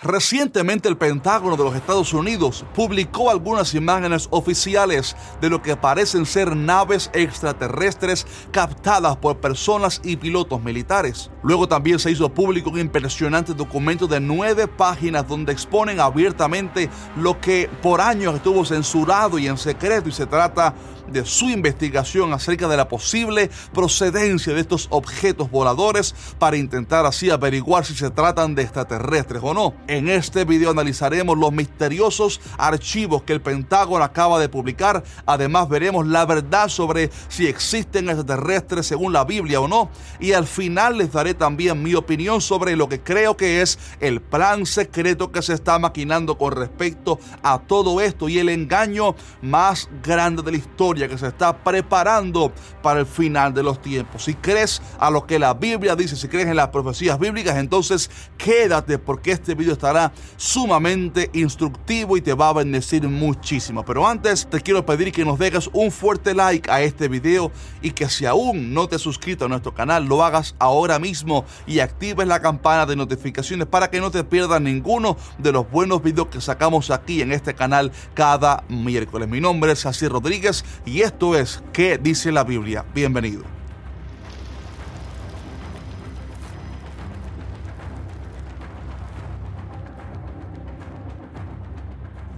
Recientemente el Pentágono de los Estados Unidos publicó algunas imágenes oficiales de lo que parecen ser naves extraterrestres captadas por personas y pilotos militares. Luego también se hizo público un impresionante documento de nueve páginas donde exponen abiertamente lo que por años estuvo censurado y en secreto y se trata de su investigación acerca de la posible procedencia de estos objetos voladores para intentar así averiguar si se tratan de extraterrestres o no. En este video analizaremos los misteriosos archivos que el Pentágono acaba de publicar. Además veremos la verdad sobre si existen extraterrestres según la Biblia o no. Y al final les daré también mi opinión sobre lo que creo que es el plan secreto que se está maquinando con respecto a todo esto y el engaño más grande de la historia que se está preparando para el final de los tiempos. Si crees a lo que la Biblia dice, si crees en las profecías bíblicas, entonces quédate porque este video estará sumamente instructivo y te va a bendecir muchísimo. Pero antes te quiero pedir que nos dejes un fuerte like a este video y que si aún no te has suscrito a nuestro canal, lo hagas ahora mismo y actives la campana de notificaciones para que no te pierdas ninguno de los buenos videos que sacamos aquí en este canal cada miércoles. Mi nombre es Así Rodríguez y esto es ¿Qué dice la Biblia? Bienvenido.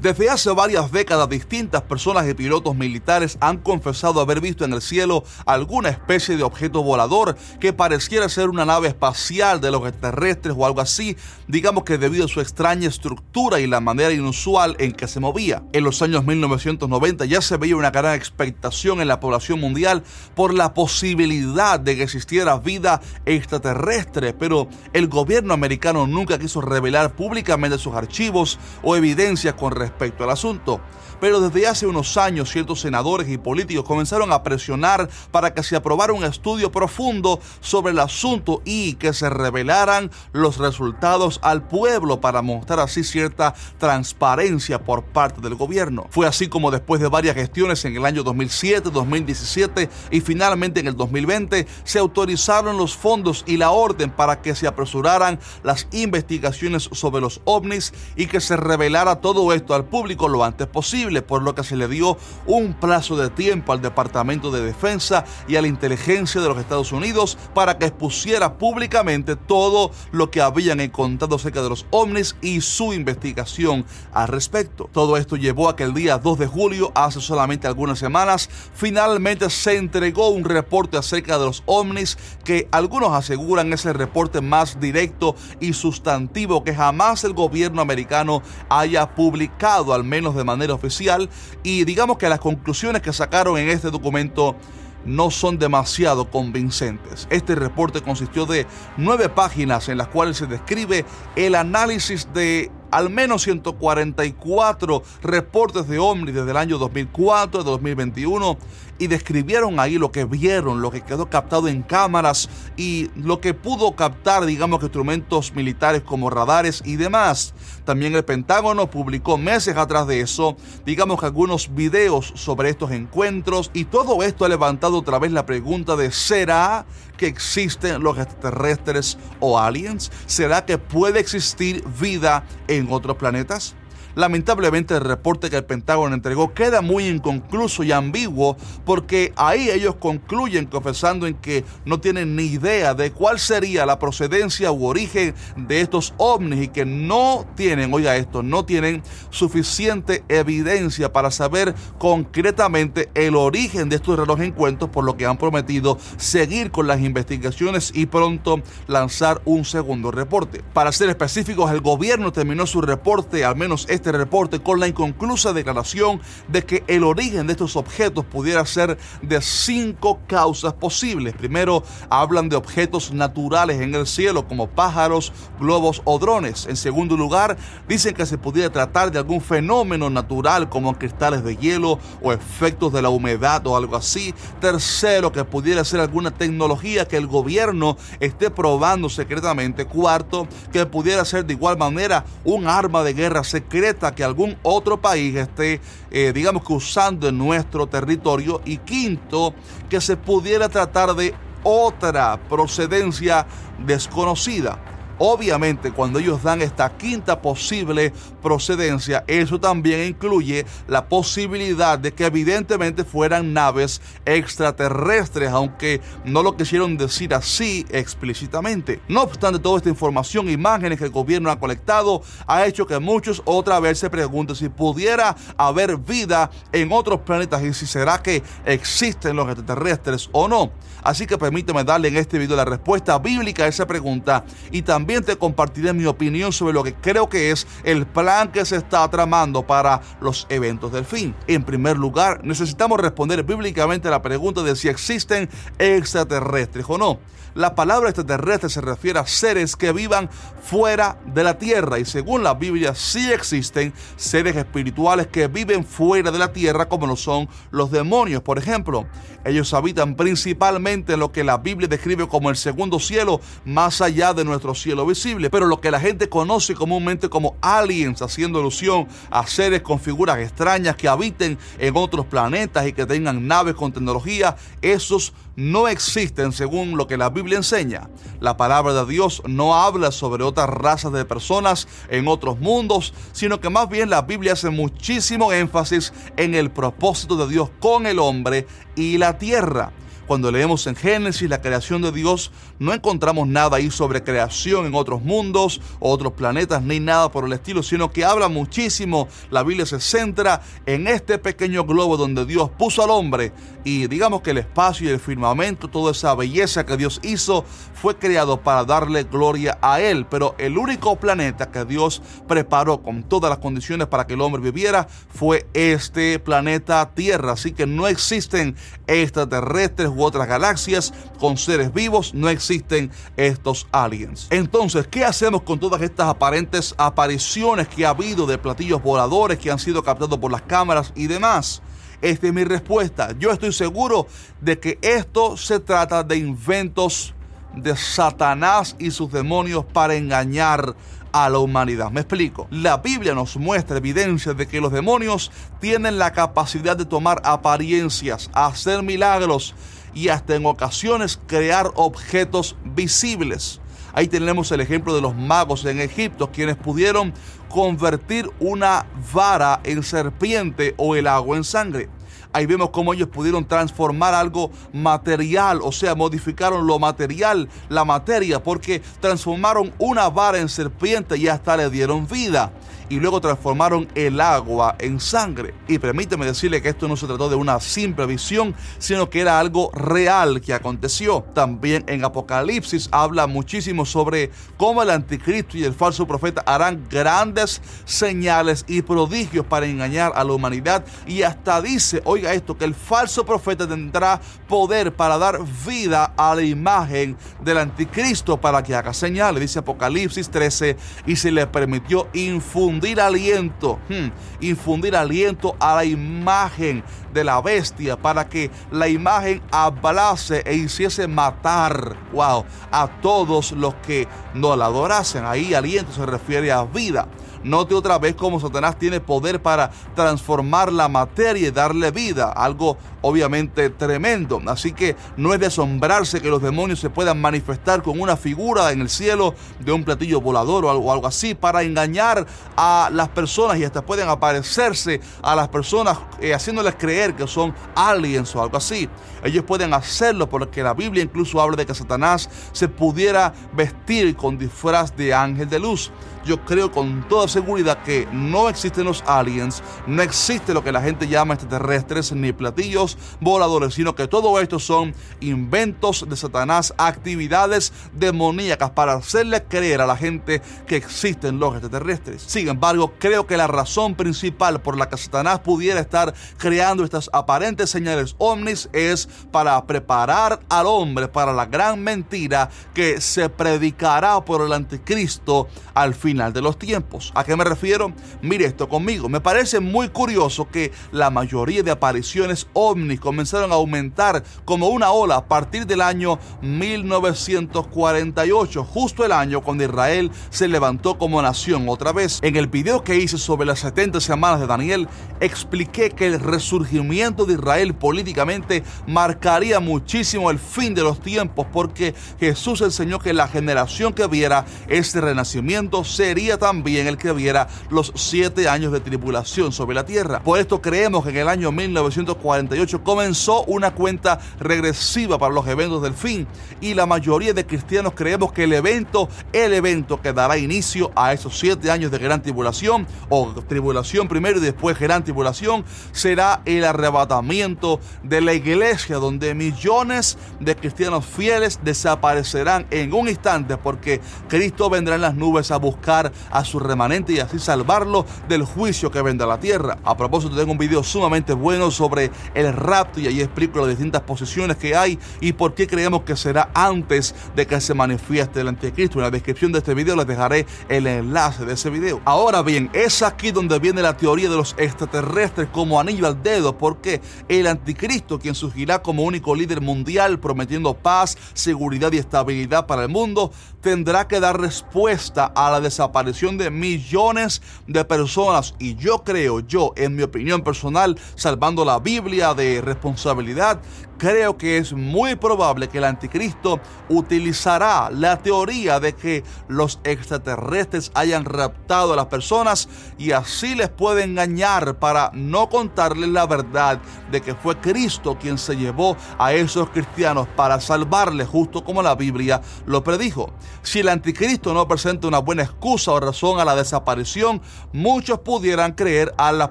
Desde hace varias décadas distintas personas y pilotos militares han confesado haber visto en el cielo alguna especie de objeto volador que pareciera ser una nave espacial de los extraterrestres o algo así, digamos que debido a su extraña estructura y la manera inusual en que se movía. En los años 1990 ya se veía una gran expectación en la población mundial por la posibilidad de que existiera vida extraterrestre, pero el gobierno americano nunca quiso revelar públicamente sus archivos o evidencias con respecto respecto al asunto pero desde hace unos años ciertos senadores y políticos comenzaron a presionar para que se aprobara un estudio profundo sobre el asunto y que se revelaran los resultados al pueblo para mostrar así cierta transparencia por parte del gobierno. Fue así como después de varias gestiones en el año 2007, 2017 y finalmente en el 2020 se autorizaron los fondos y la orden para que se apresuraran las investigaciones sobre los ovnis y que se revelara todo esto al público lo antes posible por lo que se le dio un plazo de tiempo al Departamento de Defensa y a la inteligencia de los Estados Unidos para que expusiera públicamente todo lo que habían encontrado acerca de los ovnis y su investigación al respecto. Todo esto llevó a que el día 2 de julio, hace solamente algunas semanas, finalmente se entregó un reporte acerca de los ovnis que algunos aseguran es el reporte más directo y sustantivo que jamás el gobierno americano haya publicado, al menos de manera oficial y digamos que las conclusiones que sacaron en este documento no son demasiado convincentes. Este reporte consistió de nueve páginas en las cuales se describe el análisis de al menos 144 reportes de ovnis desde el año 2004, 2021 y describieron ahí lo que vieron, lo que quedó captado en cámaras y lo que pudo captar, digamos que instrumentos militares como radares y demás. También el Pentágono publicó meses atrás de eso, digamos que algunos videos sobre estos encuentros y todo esto ha levantado otra vez la pregunta de ¿será que existen los extraterrestres o aliens? ¿Será que puede existir vida en otros planetas? Lamentablemente el reporte que el Pentágono entregó queda muy inconcluso y ambiguo porque ahí ellos concluyen confesando en que no tienen ni idea de cuál sería la procedencia u origen de estos ovnis y que no tienen, oiga esto, no tienen suficiente evidencia para saber concretamente el origen de estos relojes encuentros por lo que han prometido seguir con las investigaciones y pronto lanzar un segundo reporte. Para ser específicos, el gobierno terminó su reporte, al menos este este reporte con la inconclusa declaración de que el origen de estos objetos pudiera ser de cinco causas posibles. Primero, hablan de objetos naturales en el cielo como pájaros, globos o drones. En segundo lugar, dicen que se pudiera tratar de algún fenómeno natural como cristales de hielo o efectos de la humedad o algo así. Tercero, que pudiera ser alguna tecnología que el gobierno esté probando secretamente. Cuarto, que pudiera ser de igual manera un arma de guerra secreta que algún otro país esté, eh, digamos que usando en nuestro territorio. Y quinto, que se pudiera tratar de otra procedencia desconocida. Obviamente, cuando ellos dan esta quinta posible procedencia, eso también incluye la posibilidad de que evidentemente fueran naves extraterrestres, aunque no lo quisieron decir así explícitamente. No obstante, toda esta información, imágenes que el gobierno ha colectado, ha hecho que muchos otra vez se pregunten si pudiera haber vida en otros planetas y si será que existen los extraterrestres o no. Así que permíteme darle en este video la respuesta bíblica a esa pregunta y también compartiré mi opinión sobre lo que creo que es el plan que se está tramando para los eventos del fin. En primer lugar, necesitamos responder bíblicamente la pregunta de si existen extraterrestres o no. La palabra extraterrestre se refiere a seres que vivan fuera de la tierra y según la Biblia sí existen seres espirituales que viven fuera de la tierra como lo son los demonios, por ejemplo. Ellos habitan principalmente en lo que la Biblia describe como el segundo cielo, más allá de nuestro cielo visible, pero lo que la gente conoce comúnmente como aliens, haciendo alusión a seres con figuras extrañas que habiten en otros planetas y que tengan naves con tecnología, esos no existen según lo que la Biblia enseña. La palabra de Dios no habla sobre otras razas de personas en otros mundos, sino que más bien la Biblia hace muchísimo énfasis en el propósito de Dios con el hombre y la tierra. Cuando leemos en Génesis la creación de Dios, no encontramos nada ahí sobre creación en otros mundos otros planetas, ni nada por el estilo, sino que habla muchísimo. La Biblia se centra en este pequeño globo donde Dios puso al hombre y digamos que el espacio y el firmamento, toda esa belleza que Dios hizo, fue creado para darle gloria a Él. Pero el único planeta que Dios preparó con todas las condiciones para que el hombre viviera fue este planeta Tierra. Así que no existen extraterrestres otras galaxias con seres vivos, no existen estos aliens. Entonces, ¿qué hacemos con todas estas aparentes apariciones que ha habido de platillos voladores que han sido captados por las cámaras y demás? Esta es mi respuesta. Yo estoy seguro de que esto se trata de inventos de Satanás y sus demonios para engañar a la humanidad. Me explico. La Biblia nos muestra evidencia de que los demonios tienen la capacidad de tomar apariencias, hacer milagros y hasta en ocasiones crear objetos visibles. Ahí tenemos el ejemplo de los magos en Egipto, quienes pudieron convertir una vara en serpiente o el agua en sangre. Ahí vemos cómo ellos pudieron transformar algo material, o sea, modificaron lo material, la materia, porque transformaron una vara en serpiente y hasta le dieron vida y luego transformaron el agua en sangre. Y permíteme decirle que esto no se trató de una simple visión, sino que era algo real que aconteció. También en Apocalipsis habla muchísimo sobre cómo el anticristo y el falso profeta harán grandes señales y prodigios para engañar a la humanidad. Y hasta dice, oiga esto, que el falso profeta tendrá poder para dar vida a la imagen del anticristo para que haga señales. Dice Apocalipsis 13, y se le permitió infundir infundir aliento, hmm, infundir aliento a la imagen de la bestia para que la imagen hablase e hiciese matar, wow, a todos los que no la adorasen. Ahí aliento se refiere a vida. Note otra vez cómo Satanás tiene poder para transformar la materia y darle vida, algo obviamente tremendo. Así que no es de asombrarse que los demonios se puedan manifestar con una figura en el cielo de un platillo volador o algo, así para engañar a las personas y hasta pueden aparecerse a las personas eh, haciéndoles creer que son aliens o algo así. Ellos pueden hacerlo porque la Biblia incluso habla de que Satanás se pudiera vestir con disfraz de ángel de luz yo creo con toda seguridad que no existen los aliens, no existe lo que la gente llama extraterrestres ni platillos voladores, sino que todo esto son inventos de Satanás, actividades demoníacas para hacerle creer a la gente que existen los extraterrestres. Sin embargo, creo que la razón principal por la que Satanás pudiera estar creando estas aparentes señales ovnis es para preparar al hombre para la gran mentira que se predicará por el anticristo al fin final de los tiempos. ¿A qué me refiero? Mire esto conmigo. Me parece muy curioso que la mayoría de apariciones ovnis comenzaron a aumentar como una ola a partir del año 1948, justo el año cuando Israel se levantó como nación otra vez. En el video que hice sobre las 70 semanas de Daniel, expliqué que el resurgimiento de Israel políticamente marcaría muchísimo el fin de los tiempos porque Jesús enseñó que la generación que viera este renacimiento sería también el que viera los siete años de tribulación sobre la tierra. Por esto creemos que en el año 1948 comenzó una cuenta regresiva para los eventos del fin y la mayoría de cristianos creemos que el evento, el evento que dará inicio a esos siete años de gran tribulación o tribulación primero y después gran tribulación será el arrebatamiento de la iglesia donde millones de cristianos fieles desaparecerán en un instante porque Cristo vendrá en las nubes a buscar a su remanente y así salvarlo del juicio que vendrá la tierra. A propósito, tengo un video sumamente bueno sobre el rapto y ahí explico las distintas posiciones que hay y por qué creemos que será antes de que se manifieste el anticristo. En la descripción de este video les dejaré el enlace de ese video. Ahora bien, es aquí donde viene la teoría de los extraterrestres como anillo al dedo, porque el anticristo, quien surgirá como único líder mundial prometiendo paz, seguridad y estabilidad para el mundo, tendrá que dar respuesta a la desaparición de millones de personas. Y yo creo, yo, en mi opinión personal, salvando la Biblia de responsabilidad, creo que es muy probable que el anticristo utilizará la teoría de que los extraterrestres hayan raptado a las personas y así les puede engañar para no contarles la verdad de que fue Cristo quien se llevó a esos cristianos para salvarles justo como la Biblia lo predijo. Si el anticristo no presenta una buena excusa o razón a la desaparición, muchos pudieran creer a las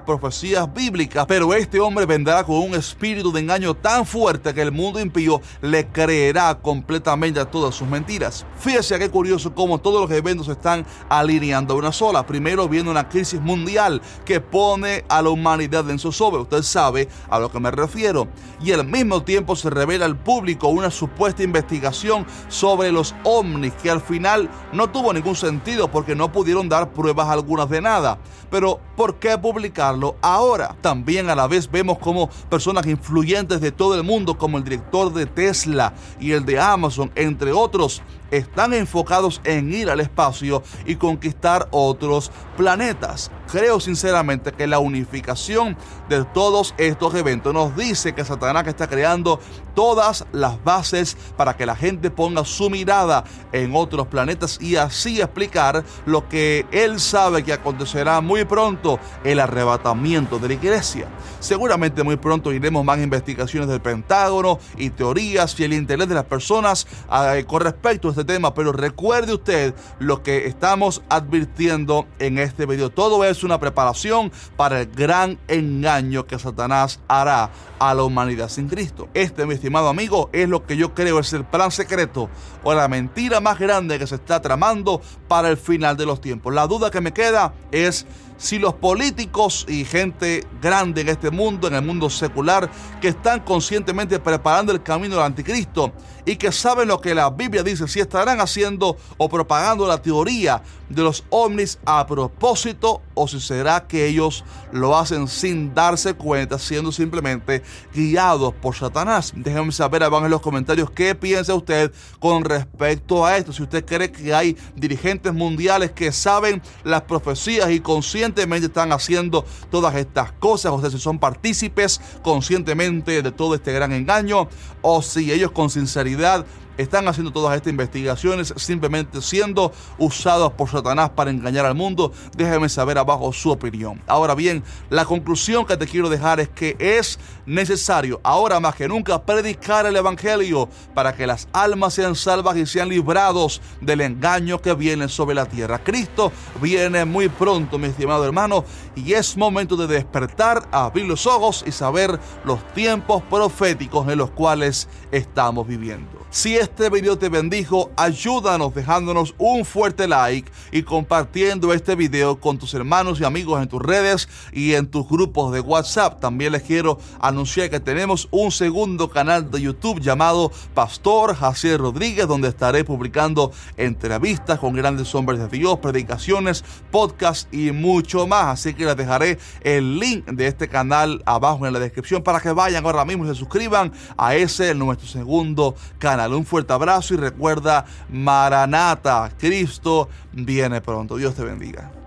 profecías bíblicas, pero este hombre vendrá con un espíritu de engaño tan fuerte que el mundo impío le creerá completamente a todas sus mentiras. Fíjese qué curioso cómo todos los eventos se están alineando a una sola. Primero viene una crisis mundial que pone a la humanidad en zozobra. Usted sabe a lo que me refiero. Y al mismo tiempo se revela al público una supuesta investigación sobre los ovnis que al final no tuvo ningún sentido porque no pudieron dar pruebas algunas de nada. Pero ¿por qué publicarlo ahora? También a la vez vemos como personas influyentes de todo el mundo como el director de Tesla y el de Amazon, entre otros, están enfocados en ir al espacio y conquistar otros planetas. Creo sinceramente que la unificación de todos estos eventos nos dice que Satanás está creando todas las bases para que la gente ponga su mirada en otros planetas y así explicar lo que él sabe que acontecerá muy pronto, el arrebatamiento de la iglesia. Seguramente muy pronto iremos más investigaciones del Pentágono y teorías y el interés de las personas eh, con respecto a este tema, pero recuerde usted lo que estamos advirtiendo en este video. Todo es una preparación para el gran engaño que Satanás hará a la humanidad sin Cristo. Este, mi estimado amigo, es lo que yo creo es el plan secreto o la mentira más grande que se está tramando para el final de los tiempos. La duda que me queda es si los políticos y gente grande en este mundo, en el mundo secular, que están conscientemente preparando el camino del anticristo y que saben lo que la Biblia dice, si estarán haciendo o propagando la teoría de los ovnis a propósito o si será que ellos lo hacen sin darse cuenta, siendo simplemente guiados por Satanás. Déjenme saber abajo en los comentarios qué piensa usted con respecto a esto. Si usted cree que hay dirigentes mundiales que saben las profecías y conscientemente están haciendo todas estas cosas, o sea, si son partícipes conscientemente de todo este gran engaño, o si ellos con sinceridad están haciendo todas estas investigaciones simplemente siendo usados por Satanás para engañar al mundo? Déjeme saber abajo su opinión. Ahora bien, la conclusión que te quiero dejar es que es necesario ahora más que nunca predicar el Evangelio para que las almas sean salvas y sean librados del engaño que viene sobre la tierra. Cristo viene muy pronto, mi estimado hermano, y es momento de despertar, abrir los ojos y saber los tiempos proféticos en los cuales estamos viviendo. Si este video te bendijo, ayúdanos dejándonos un fuerte like y compartiendo este video con tus hermanos y amigos en tus redes y en tus grupos de WhatsApp. También les quiero anunciar que tenemos un segundo canal de YouTube llamado Pastor Jaciel Rodríguez, donde estaré publicando entrevistas con grandes hombres de Dios, predicaciones, podcasts y mucho más. Así que les dejaré el link de este canal abajo en la descripción para que vayan ahora mismo y se suscriban a ese nuestro segundo canal. Un fuerte abrazo y recuerda, Maranata, Cristo viene pronto. Dios te bendiga.